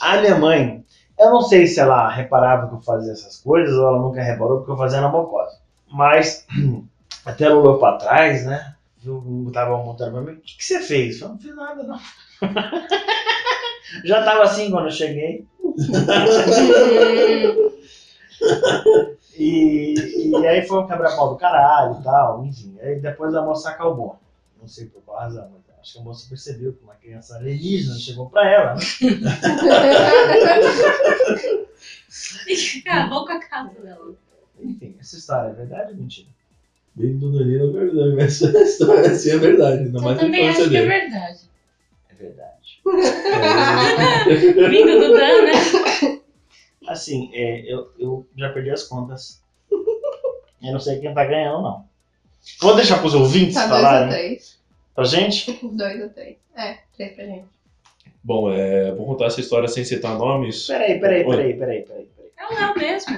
A minha mãe, eu não sei se ela reparava que eu fazia essas coisas ou ela nunca reparou porque eu fazia na bocosa. Mas até ela olhou pra trás, né? Eu tava montando pra mim. O que, que você fez? Eu não fiz nada, não. Já tava assim quando eu cheguei. E, e aí foi um quebra-pau do caralho e tal, enfim. Aí depois a moça acalmou. Não sei por qual razão, mas acho que a moça percebeu que uma criança alienígena chegou pra ela, né? Acabou com a casa dela. Enfim, essa história é verdade ou mentira? Bem do Danilo é verdade, mas essa história assim é verdade. Eu mais na também acho que é dele. verdade. É verdade. Vindo do Dan, né? Assim, é, eu, eu já perdi as contas. Eu não sei quem tá ganhando, não. Vou deixar pros ouvintes Tá 2 a falarem 3. Pra gente. 2 a 3. É, 3 pra gente. Bom, é, vou contar essa história sem citar nomes. Peraí, peraí, Oi. peraí, peraí, peraí. peraí. É o Léo mesmo.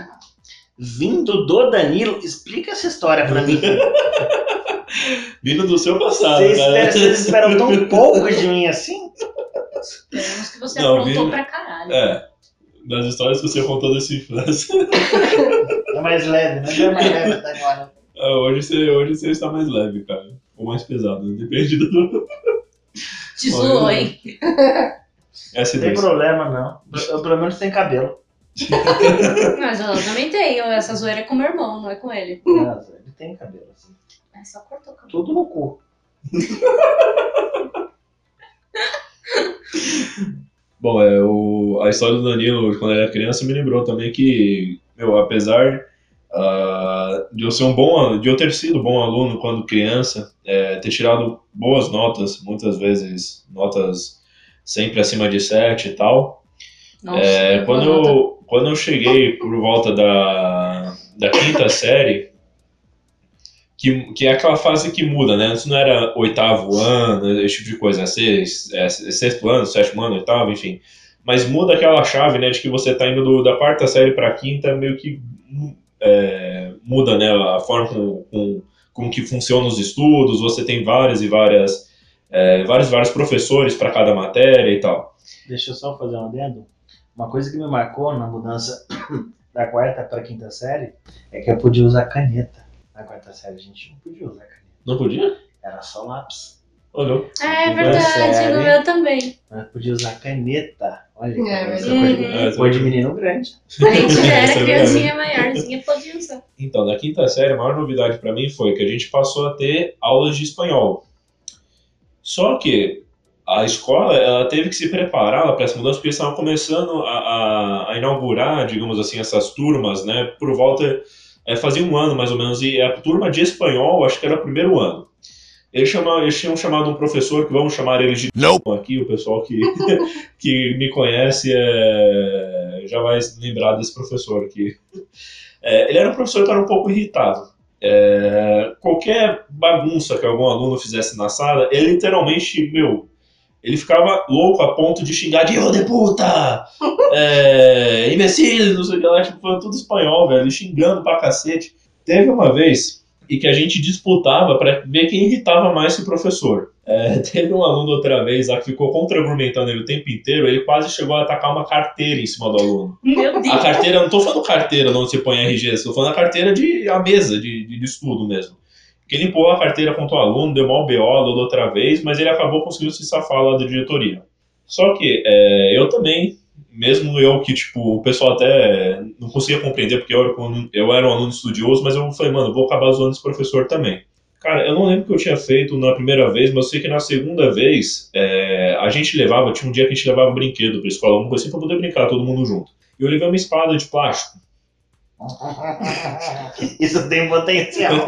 Vindo do Danilo, explica essa história pra mim. Vindo do seu passado, Vocês cara. esperam, vocês esperam tão pouco de mim assim? Esperamos que você Não, aprontou vindo- pra caralho. É. Das histórias que você contou dessa infância. É mais leve, né? Não é mais leve até agora. Ah, hoje, você, hoje você está mais leve, cara. Ou mais pesado, né? depende do. Te zoou, hein? Não tem S2. problema, não. Eu, pelo menos tem cabelo. Mas eu também tenho. Essa zoeira é com meu irmão, não é com ele. Nossa, ele tem cabelo, assim. É só cortou o cabelo. Tudo no cu. Bom, é, o, a história do Danilo, quando ele era criança, me lembrou também que, meu, apesar. Ah, de eu ser um bom, de eu ter sido bom aluno quando criança, é, ter tirado boas notas, muitas vezes notas sempre acima de 7 e tal. Nossa, É, boa quando, nota. eu, quando eu cheguei por volta da, da quinta série, que, que é aquela fase que muda, né? Antes não era oitavo ano, esse tipo de coisa, é, seis, é sexto ano, sétimo ano, oitavo, enfim. Mas muda aquela chave, né, de que você tá indo do- da quarta série para quinta, meio que é, muda, né, a forma com, com, com que funcionam os estudos, você tem várias e várias, é, vários, vários professores para cada matéria e tal. Deixa eu só fazer um adendo. Uma coisa que me marcou na mudança da quarta para quinta série é que eu podia usar caneta. Na quarta série a gente não podia usar caneta. Não podia? Era só lápis. Olha, É Quinta verdade, série. no meu também. Nós podia usar caneta. Olha É verdade. Coisa, É, de menino grande. A gente já é era verdade. criancinha maiorzinha, podia usar. Então, na quinta série, a maior novidade para mim foi que a gente passou a ter aulas de espanhol. Só que a escola ela teve que se preparar para essa mudança porque eles estavam começando a, a- a inaugurar, digamos assim, essas turmas, né? Por volta é, fazia um ano mais ou menos e a turma de espanhol, acho que era o primeiro ano. Eles, tinham chamado um professor que vamos chamar ele de aqui, o pessoal que, que me conhece é, já vai lembrar desse professor aqui. É, ele era um professor que era um pouco irritado. É, qualquer bagunça que algum aluno fizesse na sala, ele literalmente, meu, ele ficava louco a ponto de xingar de "Ô de puta! É, imbecil, não sei o que lá, tipo, foi tudo espanhol, velho, xingando pra cacete. Teve uma vez e que a gente disputava pra ver quem irritava mais esse professor. É, teve um aluno outra vez lá que ficou contra-argumentando ele o tempo inteiro, ele quase chegou a atacar uma carteira em cima do aluno. Meu A Deus. carteira, não tô falando carteira onde você põe RG, estou falando a carteira de a mesa de, de, de estudo mesmo. Que ele empurrou a carteira contra o aluno, deu mal BO da outra vez, mas ele acabou conseguindo se safar lá da diretoria. Só que é, eu também, mesmo eu que, tipo, o pessoal até não conseguia compreender, porque eu, era um aluno- eu era um aluno estudioso, mas eu falei, mano, eu vou acabar zoando esse professor também. Cara, eu não lembro o que eu tinha feito na primeira vez, mas eu sei que na segunda vez é, a gente levava, tinha um dia que a gente levava brinquedo pra escola, alguma coisa assim, pra poder brincar todo mundo junto. E eu levei uma espada de plástico. Isso tem potencial.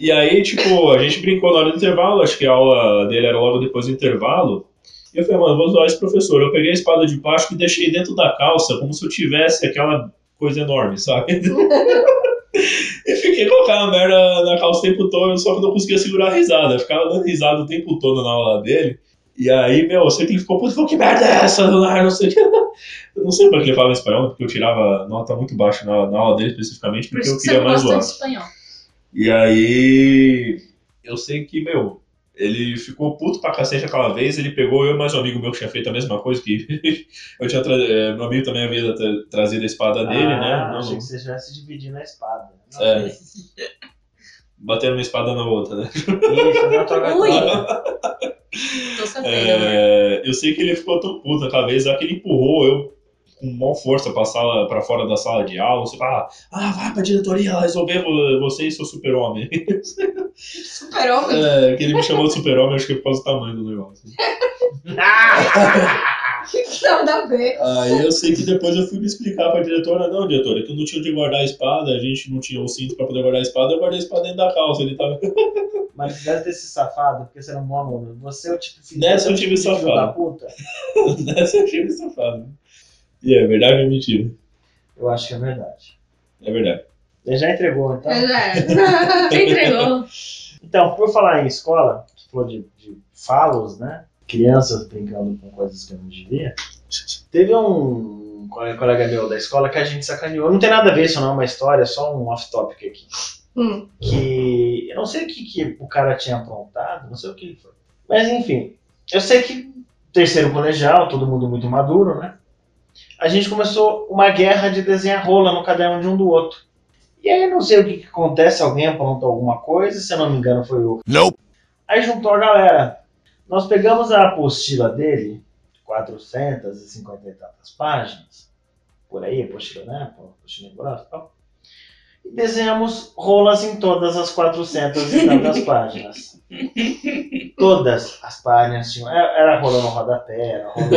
E aí, tipo, a gente brincou na hora do intervalo, acho que a aula dele era logo depois do intervalo. E eu falei, mano, vou zoar esse professor. Eu peguei a espada de plástico e deixei dentro da calça, como se eu tivesse aquela coisa enorme, sabe? e fiquei com aquela merda na calça o tempo todo, só que eu não conseguia segurar a risada. Eu ficava dando risada o tempo todo na aula dele. E aí, meu, você que ficou, putz, que merda é essa, Leonardo? Não sei o que. Eu não sei porque ele falava espanhol, porque eu tirava nota muito baixa na, na aula dele especificamente, Por porque isso eu queria mais gosta zoar. de espanhol. E aí, eu sei que, meu, ele ficou puto pra cacete aquela vez. Ele pegou eu e mais um amigo meu que tinha feito a mesma coisa, que eu tinha tra... eh, meu amigo também havia tra- trazido a espada dele, né? Ah, Não, achei não- que você estivesse dividindo a espada. É. Batendo uma espada na outra, né? Isso, não troca Ui. Tô sabendo, né? É, eu sei que ele ficou tão puto aquela vez, lá que ele empurrou eu com maior força pra, sala, pra fora da sala de aula. Você fala, ah, vai pra diretoria lá resolver vo- você e seu super-homem. Super-homem. É, que ele me chamou de super-homem, acho que é por causa do tamanho do negócio. Não dá a ver. Aí eu sei que depois eu fui me explicar pra diretora, não, diretora, que eu não tinha onde guardar a espada, a gente não tinha o cinto pra poder guardar a espada, eu guardei a espada dentro da calça, ele tava... Mas deve ter se safado, porque você era um bom aluno. Você é o tipo filho, Nessa você é o eu tipo tive de filho safado. da puta. Nessa eu tive safado. E é verdade ou mentira? Eu acho que é verdade. É verdade. Ele já entregou, então. É. Você entregou. Então, por falar em escola, você falou de, de falos, né? Crianças brincando com coisas que eu não devia. Teve um co- colega meu da escola que a gente sacaneou. Não tem nada a ver isso, não, é uma história, é só um off-topic aqui. Hum. Que eu não sei o que, que o cara tinha aprontado, não sei o que foi. Mas enfim, eu sei que terceiro colegial, todo mundo muito maduro, né? A gente começou uma guerra de desenhar rola no caderno de um do outro. E aí não sei o que, que acontece, alguém aprontou alguma coisa, se eu não me engano foi o Aí juntou a galera. Nós pegamos a apostila dele, 450 e tantas páginas, por aí, apostila, né? Apostila grossa e tal. E desenhamos rolas em todas as 400 e tantas páginas. Todas as páginas tinham. Era, era rola no rodapé, era rola,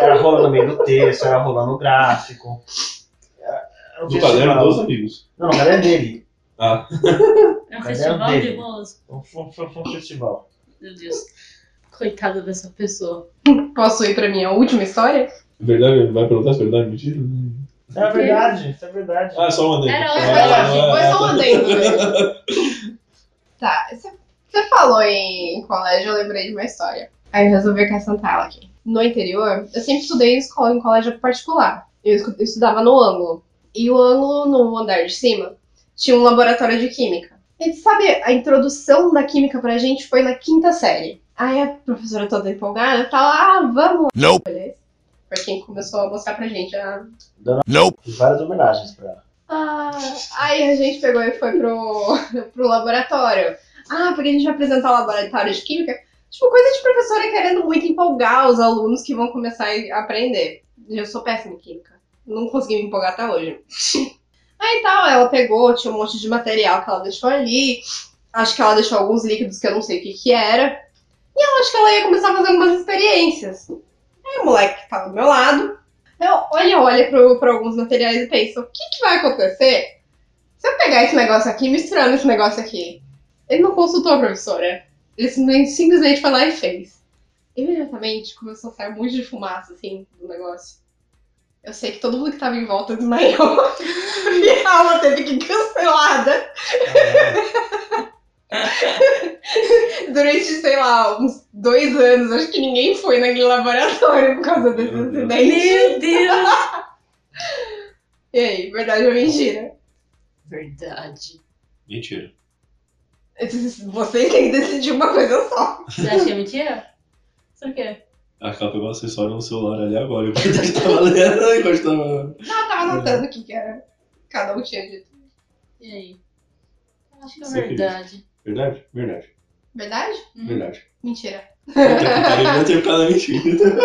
era rola no meio do texto, era rola no gráfico. Era, É um Do caderno dos amigos. Não, no caderno dele. Ah, É um festival dele? de moço. Foi, foi, foi um festival. Meu Deus. Coitada dessa pessoa. Posso ir pra minha última história? verdade, vai perguntar se é verdade, mentira? É verdade, isso é verdade. Ah, só uma dele. Era Foi, Ah, só- foi só um adendo mesmo. Tá, você você falou em colégio, eu lembrei de uma história. Aí eu resolvi acrescentar ela aqui. No interior, eu sempre estudei em escola, em colégio particular. Eu estudava no ângulo. E o ângulo, no andar de cima, tinha um laboratório de química. E sabe, a introdução da química pra gente foi na quinta série. Aí a professora toda empolgada, tá lá, ah, vamos lá. Nope. Foi quem começou a mostrar pra gente a Nope. Fiz várias homenagens pra ela. Ah, aí a gente pegou e foi pro, pro laboratório. Ah, porque a gente vai apresentar o laboratório de química. Tipo, coisa de professora querendo muito empolgar os alunos que vão começar a aprender. Eu sou péssima em química. Não consegui me empolgar até hoje. Aí tal, ela pegou, tinha um monte de material que ela deixou ali. Acho que ela deixou alguns líquidos que eu não sei o que que era. E eu acho que ela ia começar a fazer algumas experiências. Aí o moleque que tava do meu lado, eu olha pro, pra alguns materiais e penso, o que, que vai acontecer se eu pegar esse negócio aqui e misturar nesse negócio aqui? Ele não consultou a professora. Ele simplesmente, foi lá e fez. Imediatamente começou a sair um monte de fumaça, assim, do negócio. Eu sei que todo mundo que tava em volta desmaiou. e a aula teve que cancelada durante, sei lá, uns dois anos. Acho que ninguém foi naquele laboratório por causa desse Meu acidente. Meu Deus! E aí, verdade ou mentira? Verdade. Mentira. Vocês têm que decidir uma coisa só. Você acha que é mentira? Por quê? Que ela pegou o acessório no celular ali agora. Eu tava lendo enquanto tava. Não, eu tava anotando o que, que era. Cada um tinha dito. E aí? Eu acho que é Você verdade. Verdade? Verdade. Verdade? Hum. Verdade. Mentira. Eu tenho mentira.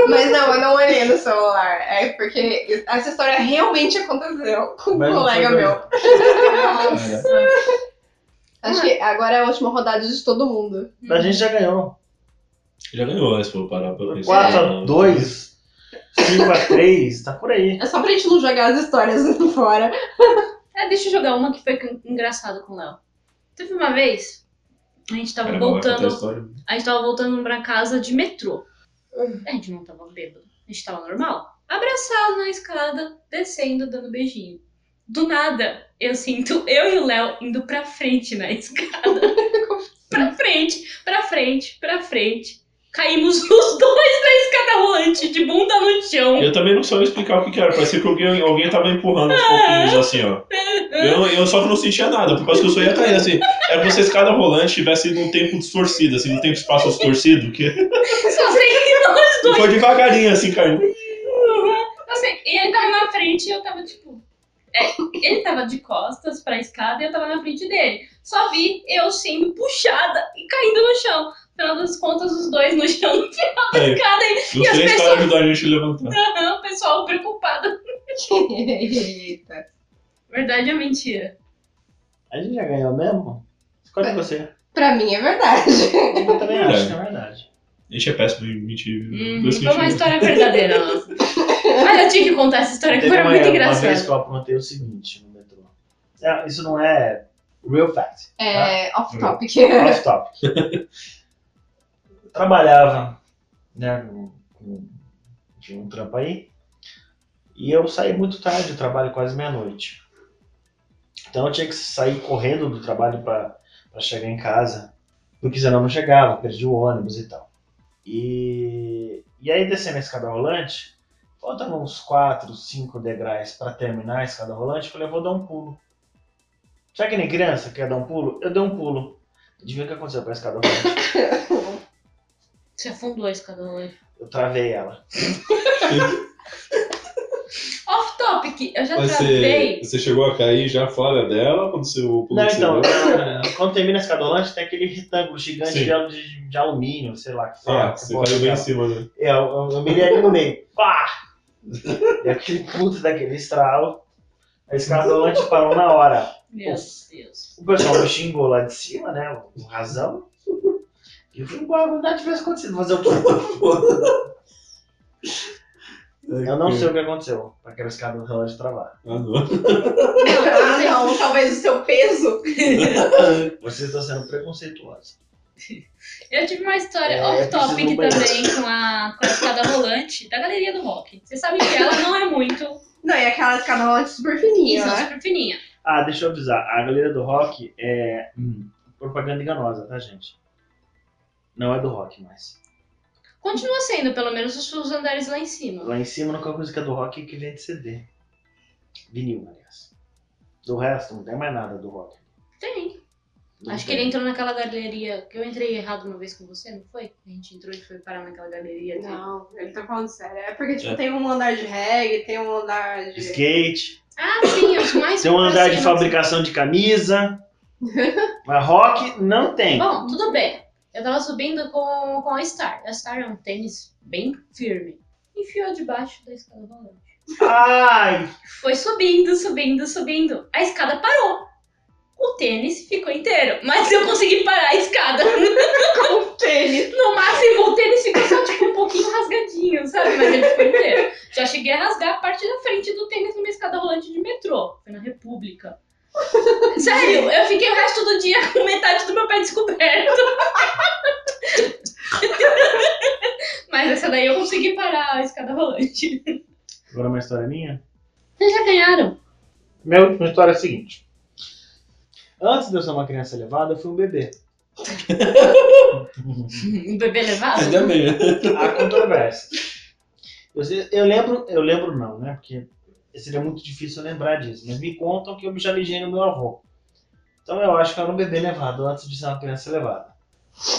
Mas não, eu não olhei no celular. É porque essa história realmente aconteceu com um colega meu. Nossa. Acho que agora é a última rodada de todo mundo. A gente já ganhou. Já ganhou, se for parar pra pensar. 4x2, 5x3, tá por aí. É só pra gente não jogar as histórias fora. É, deixa eu jogar uma que foi engraçada com o Léo. Teve uma vez, a gente tava Cara, a voltando. história. A gente tava voltando pra casa de metrô. A gente não tava bêbado. A gente tava normal. Abraçado na escada, descendo, dando beijinho. Do nada, eu sinto eu e o Léo indo pra frente na escada. pra frente, pra frente, pra frente. Caímos os dois da escada rolante, de bunda no chão. Eu também não sei explicar o que, que era. Parecia que alguém, alguém tava empurrando os pouquinhos assim, ó. Eu, eu só que não sentia nada, por causa que eu só ia cair assim. É como se a escada rolante tivesse num tempo distorcido, assim, no tempo espaço distorcido, que Só sei que nós dois. foi devagarinho assim caindo. Assim, e ele tava na frente e eu tava tipo. É, ele tava de costas pra escada e eu tava na frente dele. Só vi eu sendo puxada e caindo no chão. No final das contas, os dois no chão no final da É, escada e os as três pessoas- ajudaram a gente a levantar. aham, o pessoal preocupado. Eita. Verdade ou mentira? A gente já ganhou mesmo? Escolhe você. Pra mim é verdade. Eu também acho que é verdade. A gente é péssimo em mentir. Hum, foi uma história verdadeira nossa. Mas eu tinha que contar essa história que foi uma, muito uma vez que engraçada. eu aprontei o seguinte no metrô. É, Isso não é real fact. É off topic. Off topic. Eu trabalhava, né, com, com tinha um trampo aí, e eu saí muito tarde do trabalho, quase meia-noite. Então eu tinha que sair correndo do trabalho para chegar em casa, porque senão eu não chegava, perdi o ônibus e tal. E, e aí descendo a escada rolante, faltando uns 4, 5 degraus para terminar a escada rolante, eu falei, eu vou dar um pulo. Sabe que nem criança quer dar um pulo? Eu dei um pulo. Adivinha o que aconteceu com a escada rolante? Você afundou a escada hoje. Eu travei ela. Off topic, eu já Mas travei. você, você chegou a cair já fora dela quando você o pulo Não, que você então, deu? quando termina a escada rolante, tem aquele retângulo gigante Sim. de, de, de alumínio, sei lá que. Ah, que você caiu bem em cima, né? É, eu, eu, eu mirei ali no meio. Pá! E aquele puto daquele estralo. A escada rolante parou na hora. Meu Deus. O pessoal me xingou lá de cima, né? Com razão. E eu fui embora, nada tivesse acontecido. Fazer o quê? Eu não sei o que aconteceu pra aquela escada do relógio travar. Ah, não. Ah, não, talvez o seu peso. Vocês estão sendo preconceituosos. Eu tive uma história É, off-topic também com a, com a escada rolante da Galeria do Rock. Você sabe que ela não é muito Não, e aquela escada rolante super fininha, isso, né? super fininha. Ah, deixa eu avisar. A galeria do rock é hum, propaganda enganosa, tá, gente? Não é do rock mais. Continua sendo, pelo menos, os seus andares lá em cima. Lá em cima, a única coisa que é do rock é que vende CD. Vinil, aliás. Do resto, não tem mais nada do rock. Tem. Não Acho que tem. ele entrou naquela galeria que eu entrei errado uma vez com você, não foi? A gente entrou e foi parar naquela galeria. de- Não, ele tá falando sério. É porque, tipo, É. tem um andar de reggae, tem um andar de. Skate. Ah, sim, os mais Tem um andar de fabricação de camisa. Mas rock não tem. Bom, tudo bem. Eu tava subindo com, com a Star. A Star é um tênis bem firme. Enfiou debaixo da escada rolante. Ai! Foi subindo, subindo, subindo. A escada parou. O tênis ficou inteiro, mas eu consegui parar a escada. Com tênis. No máximo, o tênis ficou só tipo um pouquinho rasgadinho, sabe? Mas ele ficou inteiro. Já cheguei a rasgar a parte da frente do tênis numa escada rolante de metrô. Foi na República. Sério, eu fiquei o resto do dia com metade do meu pé descoberto. Mas essa daí eu consegui parar a escada rolante. Agora uma história minha. Vocês já ganharam. Minha última história é a seguinte. Antes de eu ser uma criança elevada, eu fui um bebê. Um bebê levado? Ainda bem. Há controvérsia. Eu, eu lembro, eu lembro não, né? Porque seria muito difícil eu lembrar disso. Mas me contam que eu já mijei no meu avô. Então eu acho que eu era um bebê levado antes de ser uma criança levada.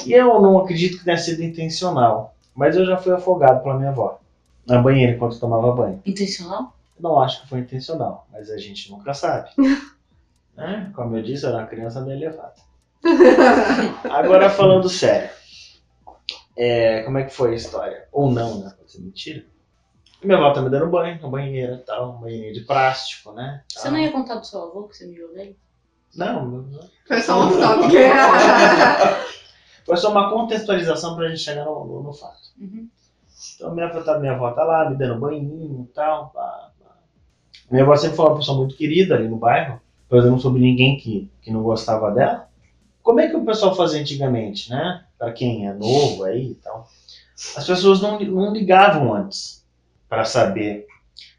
E eu não acredito que tenha sido intencional. Mas eu já fui afogado pela minha avó. Na banheira enquanto tomava banho. Intencional? Não acho que foi intencional, mas a gente nunca sabe. né? Como eu disse, eu era uma criança meio elevada. Agora falando sério. É, como é que foi a história? Ou não, né? Pode ser mentira. Minha avó tá me dando banho, na banheira e tal, uma banheirinha de plástico, né? Você tal. não ia contar do seu avô que você mijou dele? Não, não- Foi só um toque. foi só uma contextualização pra gente chegar no, no- no fato. Uhum. Então minha avó, tá, minha avó tá lá, me dando banhinho e tal. pá, pá. Minha avó sempre foi uma pessoa muito querida ali no bairro. Eu não soube ninguém que, que não gostava dela. Como é que o pessoal fazia antigamente, né? Pra quem é novo aí e tal. As pessoas não, não ligavam antes para saber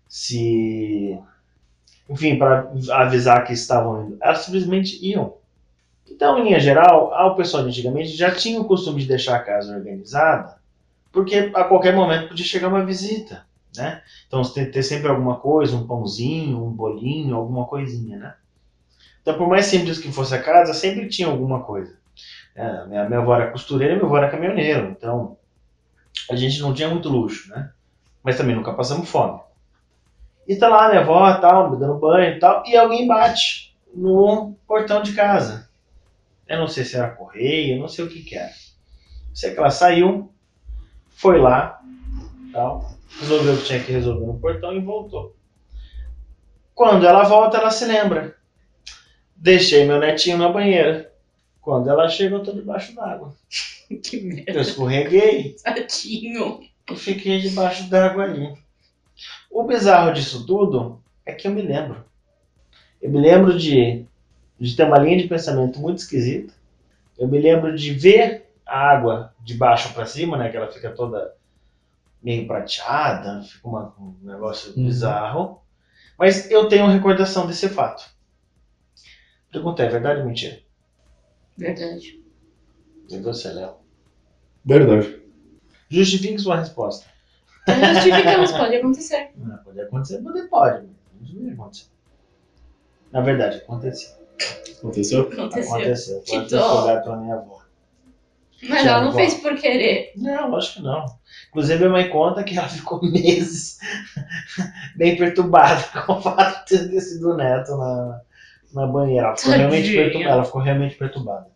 se. Enfim, para avisar que estavam indo. Elas simplesmente iam. Então, em linha geral, ah, o pessoal de antigamente já tinha o costume de deixar a casa organizada porque a qualquer momento podia chegar uma visita, né? Então você ter, ter sempre alguma coisa, um pãozinho, um bolinho, alguma coisinha, né? Então por mais simples que fosse a casa, sempre tinha alguma coisa. É, minha, minha avó era costureira, meu avô era caminhoneiro, então a gente não tinha muito luxo, né? Mas também nunca passamos fome. E tá lá minha avó, tal, me dando banho e tal, e alguém bate no portão de casa. Eu não sei se era correio, não sei o que que era. Sei que ela saiu, foi lá, tal, resolveu o que tinha que resolver no portão e voltou. Quando ela volta, ela se lembra. Deixei meu netinho na banheira. Quando ela chega, eu tô debaixo d'água. Que Eu merda, escorreguei tadinho. e fiquei debaixo d'água ali. O bizarro disso tudo é que eu me lembro. Eu me lembro de, de ter uma linha de pensamento muito esquisita. Eu me lembro de ver a água de baixo para cima, né? Que ela fica toda meio prateada, fica uma- um negócio Uhum. bizarro. Mas eu tenho recordação desse fato. Pergunta, é verdade ou mentira? Verdade. E você, Léo? Verdade. Justifique sua resposta. Justificamos, pode acontecer. Não, pode acontecer, pode, pode. mas Não acontecer. Na verdade, aconteceu. Aconteceu? Aconteceu. Aconteceu. Pode ter pela minha avó. Mas ela não fez por querer. Não, acho que não. Inclusive, minha mãe conta que ela ficou meses bem perturbada com o fato de ter sido o neto na, na banheira. Ela ficou, realmente perturbada, ela ficou realmente perturbada.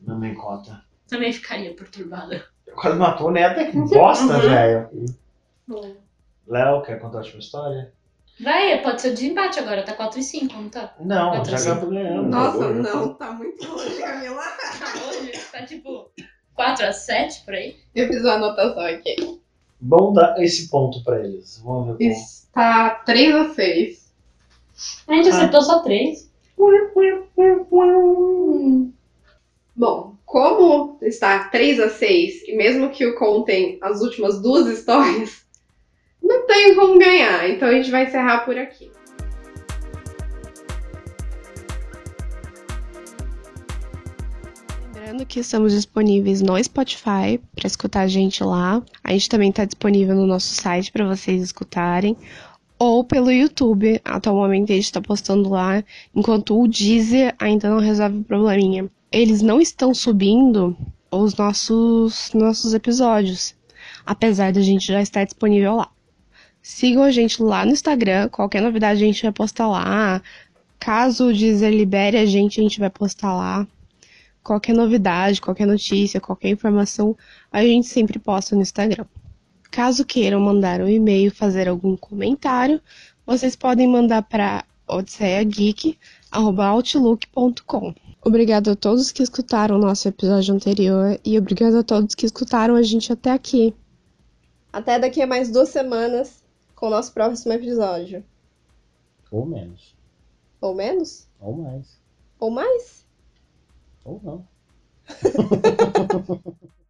Minha mãe conta. Também ficaria perturbada. Quase matou o neto, é que bosta, Uhum. velho. Léo, quer contar a última história? Vai, pode ser desempate agora, tá 4 e 5, não tá? Não, Quatro já a cinco. acabou ganhando. Nossa, já. não, tá muito longe, Camila. Tá hoje, tá tipo 4 a 7 por aí. Eu fiz uma anotação aqui. Vamos dar esse ponto pra eles. Vamos ver como. Está 3 a 6. A gente acertou só três. Bom, como está 3 a 6 e mesmo que o contem as últimas duas histórias, não tem como ganhar. Então a gente vai encerrar por aqui. Lembrando que estamos disponíveis no Spotify para escutar a gente lá. A gente também está disponível no nosso site para vocês escutarem. Ou pelo YouTube. Atualmente a gente está postando lá, enquanto o Deezer ainda não resolve o probleminha. Eles não estão subindo os nossos, nossos episódios, apesar da gente já estar disponível lá. Sigam a gente lá no Instagram, qualquer novidade a gente vai postar lá. Caso o Deezer libere a gente, a gente vai postar lá. Qualquer novidade, qualquer notícia, qualquer informação, a gente sempre posta no Instagram. Caso queiram mandar um e-mail, fazer algum comentário, vocês podem mandar para odisseageek.outlook.com. Obrigado a todos que escutaram o nosso episódio anterior e obrigado a todos que escutaram a gente até aqui. Até daqui a mais duas semanas com o nosso próximo episódio. Ou menos. Ou menos? Ou mais. Ou mais? Ou não.